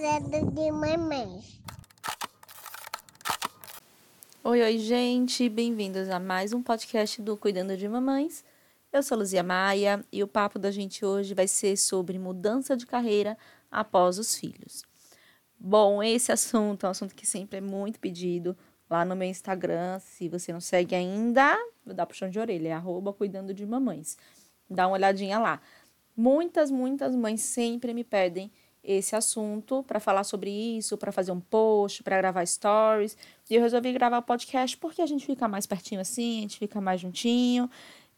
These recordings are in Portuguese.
cuidando de mamães. Oi, oi, gente, bem-vindos a mais um podcast do Cuidando de Mamães. Eu sou Luzia Maia e o papo da gente hoje vai ser sobre mudança de carreira após os filhos. Bom, esse assunto é um assunto que sempre é muito pedido lá no meu Instagram. Se você não segue ainda, vou dar puxão de orelha, é arroba cuidando de mamães. Dá uma olhadinha lá. Muitas, muitas mães sempre me pedem esse assunto para falar sobre isso, para fazer um post, para gravar stories. E eu resolvi gravar o podcast porque a gente fica mais pertinho assim, a gente fica mais juntinho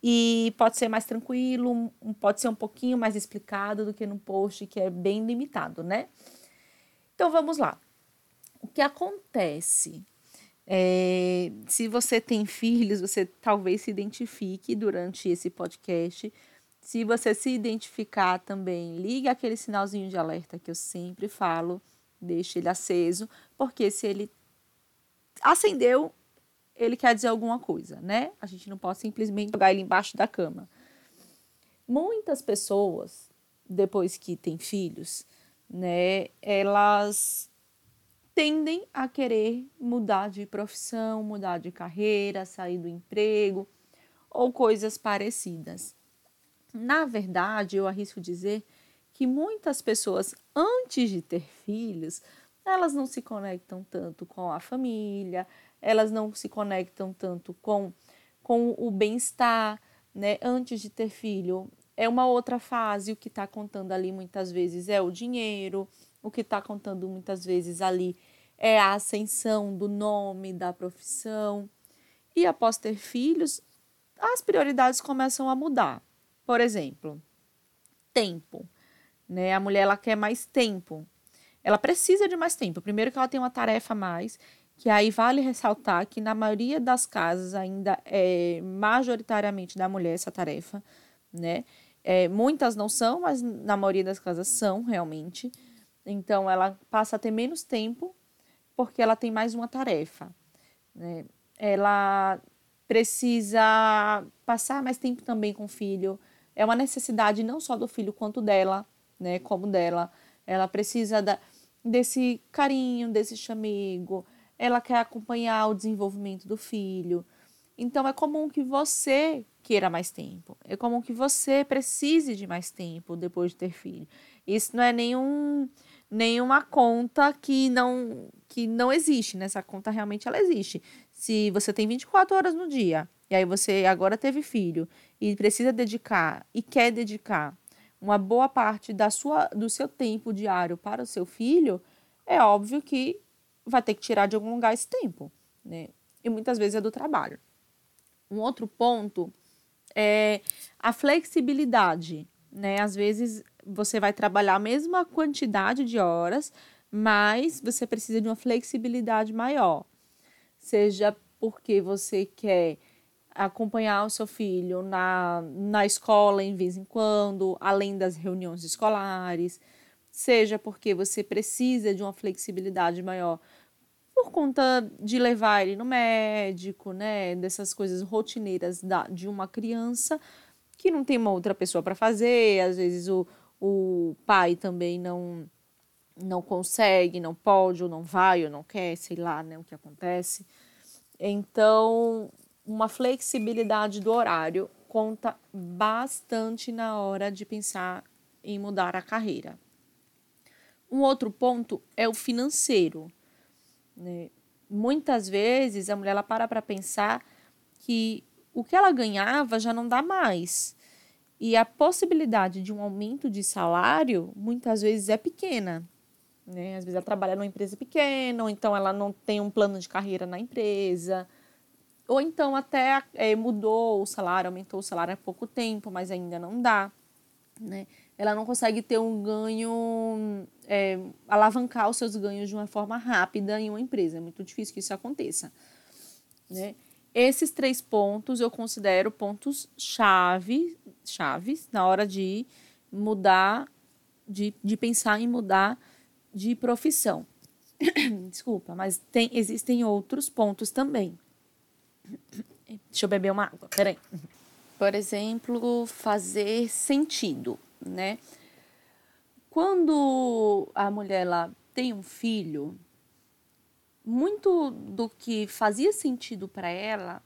e pode ser mais tranquilo, pode ser um pouquinho mais explicado do que num post que é bem limitado, né? Então vamos lá. O que acontece? É, se você tem filhos, você talvez se identifique durante esse podcast se você se identificar também, ligue aquele sinalzinho de alerta que eu sempre falo, deixe ele aceso, porque se ele acendeu, ele quer dizer alguma coisa, né? A gente não pode simplesmente jogar ele embaixo da cama. Muitas pessoas, depois que têm filhos, né, elas tendem a querer mudar de profissão, mudar de carreira, sair do emprego ou coisas parecidas. Na verdade, eu arrisco dizer que muitas pessoas, antes de ter filhos, elas não se conectam tanto com a família, elas não se conectam tanto com, com o bem-estar, né? Antes de ter filho, é uma outra fase. O que está contando ali muitas vezes é o dinheiro, o que está contando muitas vezes ali é a ascensão do nome, da profissão. E após ter filhos, as prioridades começam a mudar. Por exemplo, tempo. Né? A mulher ela quer mais tempo. Ela precisa de mais tempo. Primeiro que ela tem uma tarefa a mais, que aí vale ressaltar que na maioria das casas ainda é majoritariamente da mulher essa tarefa, né? É, muitas não são, mas na maioria das casas são realmente. Então ela passa a ter menos tempo porque ela tem mais uma tarefa. Né? Ela precisa passar mais tempo também com o filho, é uma necessidade não só do filho quanto dela, né, como dela. Ela precisa da, desse carinho, desse chamego. Ela quer acompanhar o desenvolvimento do filho. Então é comum que você queira mais tempo. É comum que você precise de mais tempo depois de ter filho. Isso não é nenhum nenhuma conta que não que não existe, né? Essa conta realmente ela existe. Se você tem 24 horas no dia e aí você agora teve filho e precisa dedicar e quer dedicar uma boa parte da sua, do seu tempo diário para o seu filho, é óbvio que vai ter que tirar de algum lugar esse tempo, né? E muitas vezes é do trabalho. Um outro ponto é a flexibilidade, né? Às vezes você vai trabalhar a mesma quantidade de horas, mas você precisa de uma flexibilidade maior. Seja porque você quer acompanhar o seu filho na, na escola em vez em quando, além das reuniões escolares, seja porque você precisa de uma flexibilidade maior por conta de levar ele no médico, né, dessas coisas rotineiras da, de uma criança que não tem uma outra pessoa para fazer, às vezes o, o pai também não não consegue, não pode, ou não vai, ou não quer, sei lá, né, o que acontece. Então, uma flexibilidade do horário conta bastante na hora de pensar em mudar a carreira. Um outro ponto é o financeiro. Né? Muitas vezes a mulher ela para para pensar que o que ela ganhava já não dá mais. E a possibilidade de um aumento de salário muitas vezes é pequena. Né? Às vezes ela trabalha numa empresa pequena, ou então ela não tem um plano de carreira na empresa ou então até é, mudou o salário, aumentou o salário há pouco tempo, mas ainda não dá. Né? Ela não consegue ter um ganho, é, alavancar os seus ganhos de uma forma rápida em uma empresa. É muito difícil que isso aconteça. Né? Esses três pontos eu considero pontos chave, chaves na hora de mudar, de, de pensar em mudar de profissão. Desculpa, mas tem, existem outros pontos também. Deixa eu beber uma água, peraí. Por exemplo, fazer sentido, né? Quando a mulher ela tem um filho, muito do que fazia sentido para ela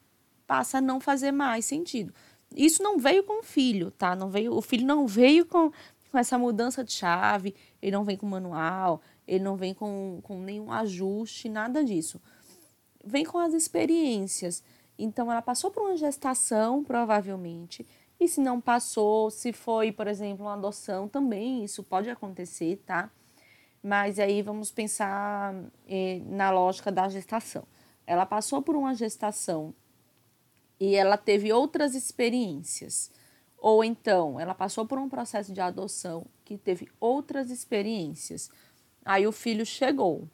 passa a não fazer mais sentido. Isso não veio com o filho, tá? Não veio, o filho não veio com, com essa mudança de chave, ele não vem com manual, ele não vem com, com nenhum ajuste, nada disso. Vem com as experiências. Então, ela passou por uma gestação, provavelmente, e se não passou, se foi, por exemplo, uma adoção, também isso pode acontecer, tá? Mas aí vamos pensar eh, na lógica da gestação. Ela passou por uma gestação e ela teve outras experiências. Ou então, ela passou por um processo de adoção que teve outras experiências. Aí o filho chegou,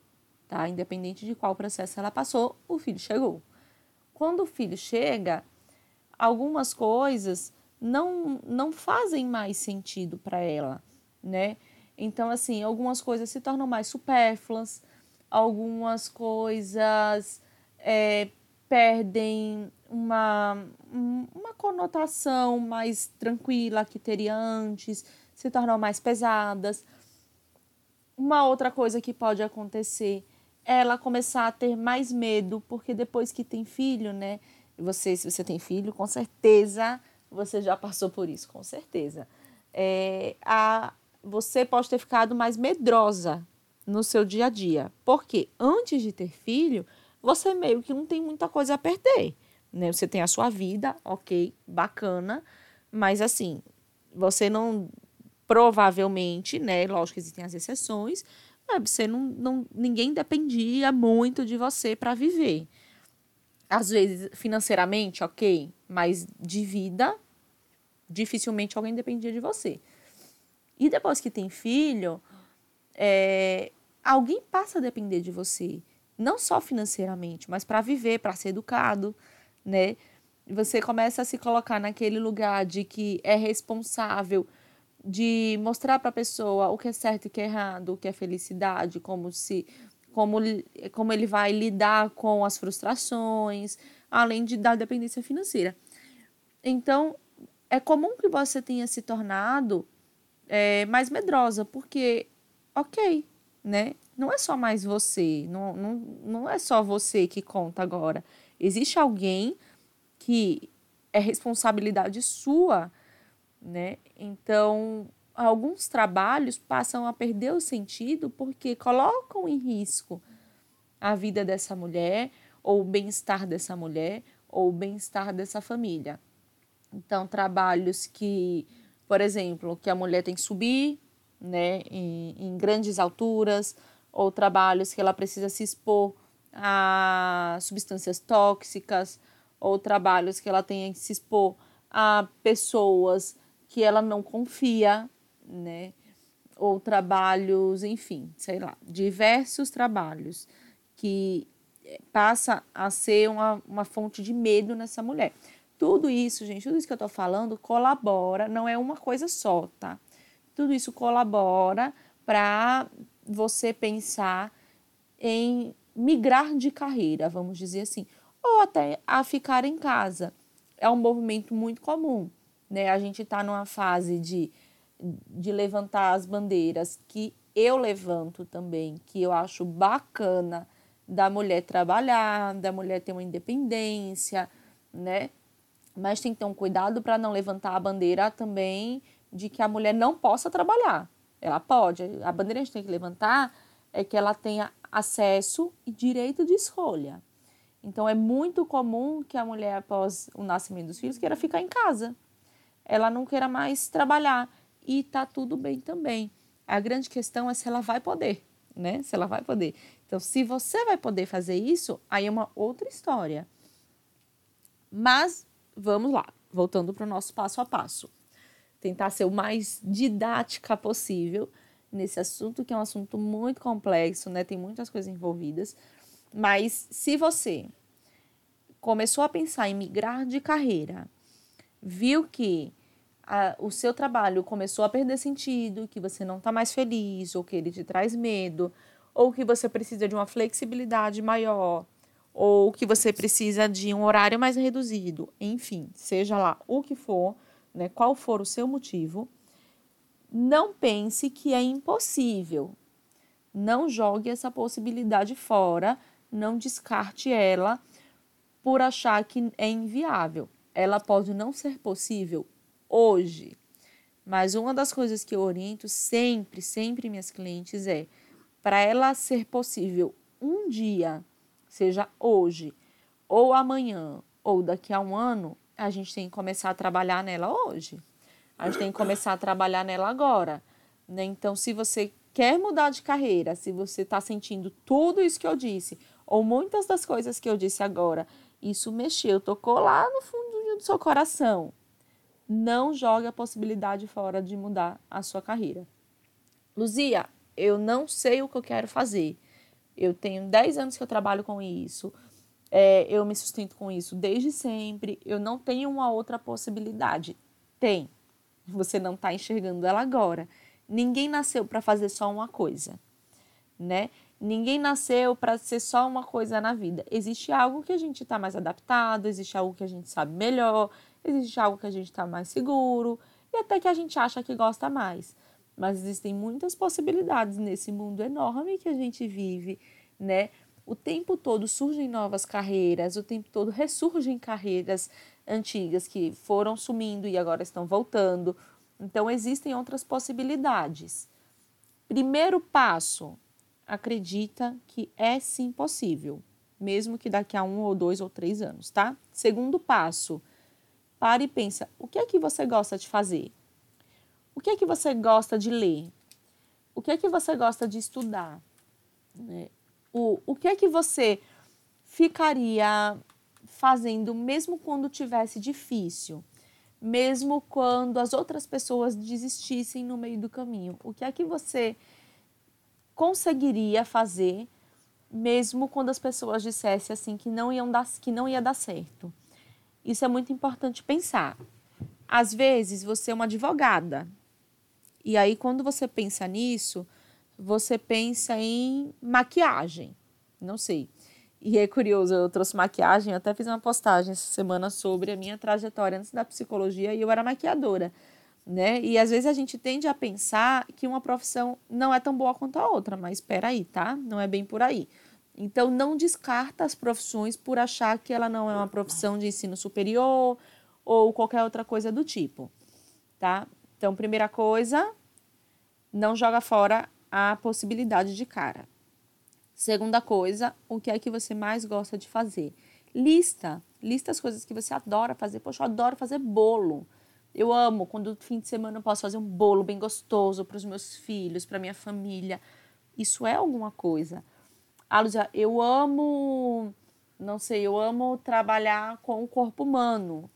tá? Independente de qual processo ela passou, o filho chegou. Quando o filho chega, algumas coisas não, não fazem mais sentido para ela, né? Então, assim, algumas coisas se tornam mais supérfluas, algumas coisas é, perdem uma, uma conotação mais tranquila que teria antes, se tornam mais pesadas. Uma outra coisa que pode acontecer é ela começar a ter mais medo, porque depois que tem filho, né? Você, se você tem filho, com certeza você já passou por isso, com certeza. É, a, você pode ter ficado mais medrosa no seu dia a dia. Porque antes de ter filho, você meio que não tem muita coisa a perder. Né? Você tem a sua vida, ok, bacana, mas assim, você não provavelmente, né? Lógico que existem as exceções, mas você não, não ninguém dependia muito de você para viver. Às vezes, financeiramente, ok, mas de vida, dificilmente alguém dependia de você. E depois que tem filho, é, alguém passa a depender de você. Não só financeiramente, mas para viver, para ser educado, né? Você começa a se colocar naquele lugar de que é responsável de mostrar para a pessoa o que é certo e o que é errado, o que é felicidade, como se como, como ele vai lidar com as frustrações, além de da dependência financeira. Então, é comum que você tenha se tornado é, mais medrosa, porque, ok, né? Não é só mais você, não, não, não é só você que conta agora. Existe alguém que é responsabilidade sua, né? Então, alguns trabalhos passam a perder o sentido porque colocam em risco a vida dessa mulher, ou o bem-estar dessa mulher, ou o bem-estar dessa família. Então, trabalhos que, por exemplo, que a mulher tem que subir né, em, em grandes alturas, ou trabalhos que ela precisa se expor a substâncias tóxicas, ou trabalhos que ela tenha que se expor a pessoas que ela não confia, né? Ou trabalhos, enfim, sei lá, diversos trabalhos que eh, passa a ser uma, uma fonte de medo nessa mulher. Tudo isso, gente, tudo isso que eu tô falando colabora, não é uma coisa só, tá? Tudo isso colabora para você pensar em migrar de carreira, vamos dizer assim, ou até a ficar em casa. É um movimento muito comum, né? A gente está numa fase de de levantar as bandeiras que eu levanto também, que eu acho bacana da mulher trabalhar, da mulher ter uma independência, né? Mas tem que ter um cuidado para não levantar a bandeira também de que a mulher não possa trabalhar. Ela pode. A bandeira que a gente tem que levantar é que ela tenha acesso e direito de escolha. Então é muito comum que a mulher, após o nascimento dos filhos, queira ficar em casa. Ela não queira mais trabalhar e tá tudo bem também. A grande questão é se ela vai poder, né? Se ela vai poder. Então, se você vai poder fazer isso, aí é uma outra história. Mas vamos lá, voltando para o nosso passo a passo. Tentar ser o mais didática possível nesse assunto, que é um assunto muito complexo, né? Tem muitas coisas envolvidas. Mas se você começou a pensar em migrar de carreira, viu que a, o seu trabalho começou a perder sentido, que você não está mais feliz, ou que ele te traz medo, ou que você precisa de uma flexibilidade maior, ou que você precisa de um horário mais reduzido, enfim, seja lá o que for, né, qual for o seu motivo, não pense que é impossível. Não jogue essa possibilidade fora, não descarte ela por achar que é inviável. Ela pode não ser possível hoje, mas uma das coisas que eu oriento sempre, sempre minhas clientes é para ela ser possível um dia, seja hoje, ou amanhã, ou daqui a um ano, a gente tem que começar a trabalhar nela hoje. A gente tem que começar a trabalhar nela agora. Né? Então, se você quer mudar de carreira, se você está sentindo tudo isso que eu disse, ou muitas das coisas que eu disse agora, isso mexeu, tocou lá no fundo do seu coração. Não jogue a possibilidade fora de mudar a sua carreira. Luzia, eu não sei o que eu quero fazer. Eu tenho 10 anos que eu trabalho com isso. É, eu me sustento com isso desde sempre. Eu não tenho uma outra possibilidade. Tem. Você não está enxergando ela agora. Ninguém nasceu para fazer só uma coisa, né? Ninguém nasceu para ser só uma coisa na vida. Existe algo que a gente está mais adaptado, existe algo que a gente sabe melhor, existe algo que a gente está mais seguro e até que a gente acha que gosta mais. Mas existem muitas possibilidades nesse mundo enorme que a gente vive, né? O tempo todo surgem novas carreiras, o tempo todo ressurgem carreiras antigas que foram sumindo e agora estão voltando. Então existem outras possibilidades. Primeiro passo, acredita que é sim possível, mesmo que daqui a um ou dois ou três anos, tá? Segundo passo, pare e pensa: o que é que você gosta de fazer? O que é que você gosta de ler? O que é que você gosta de estudar? O, o que é que você ficaria fazendo mesmo quando tivesse difícil? Mesmo quando as outras pessoas desistissem no meio do caminho? O que é que você conseguiria fazer mesmo quando as pessoas dissessem assim que não iam dar que não ia dar certo. Isso é muito importante pensar. Às vezes você é uma advogada. E aí quando você pensa nisso, você pensa em maquiagem. Não sei. E é curioso, eu trouxe maquiagem, eu até fiz uma postagem essa semana sobre a minha trajetória antes da psicologia e eu era maquiadora né? E às vezes a gente tende a pensar que uma profissão não é tão boa quanto a outra, mas espera aí, tá? Não é bem por aí. Então não descarta as profissões por achar que ela não é uma profissão de ensino superior ou qualquer outra coisa do tipo, tá? Então, primeira coisa, não joga fora a possibilidade de cara. Segunda coisa, o que é que você mais gosta de fazer? Lista, lista as coisas que você adora fazer. Poxa, eu adoro fazer bolo. Eu amo quando fim de semana eu posso fazer um bolo bem gostoso para os meus filhos, para minha família. Isso é alguma coisa. Ah, Luzia, eu amo, não sei, eu amo trabalhar com o corpo humano,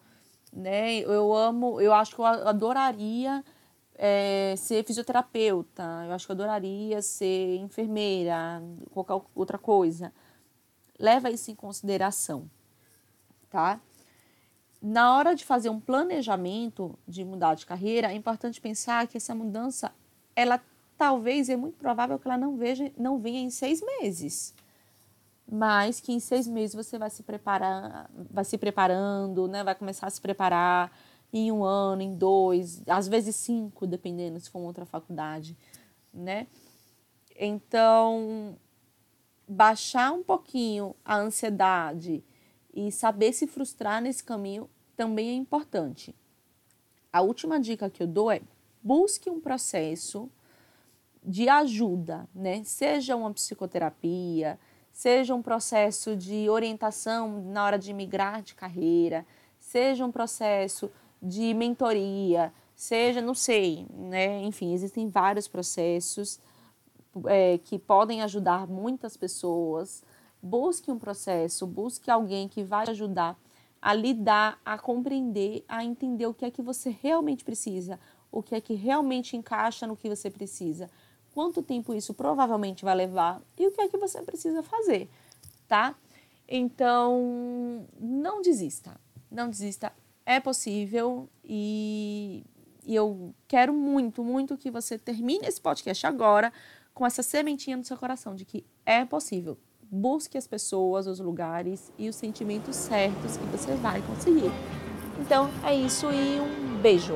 né? Eu amo, eu acho que eu adoraria é, ser fisioterapeuta, eu acho que eu adoraria ser enfermeira, qualquer outra coisa. Leva isso em consideração, tá? na hora de fazer um planejamento de mudar de carreira, é importante pensar que essa mudança, ela talvez é muito provável que ela não veja, não venha em seis meses, mas que em seis meses você vai se preparar, vai se preparando, né? Vai começar a se preparar em um ano, em dois, às vezes cinco, dependendo se for uma outra faculdade, né? Então, baixar um pouquinho a ansiedade e saber se frustrar nesse caminho também é importante. A última dica que eu dou é busque um processo de ajuda, né? Seja uma psicoterapia, seja um processo de orientação na hora de migrar de carreira, seja um processo de mentoria, seja, não sei, né? Enfim, existem vários processos é, que podem ajudar muitas pessoas Busque um processo, busque alguém que vai ajudar a lidar, a compreender, a entender o que é que você realmente precisa, o que é que realmente encaixa no que você precisa, quanto tempo isso provavelmente vai levar e o que é que você precisa fazer, tá? Então, não desista, não desista, é possível e, e eu quero muito, muito que você termine esse podcast agora com essa sementinha no seu coração de que é possível busque as pessoas, os lugares e os sentimentos certos que você vai conseguir. Então é isso e um beijo!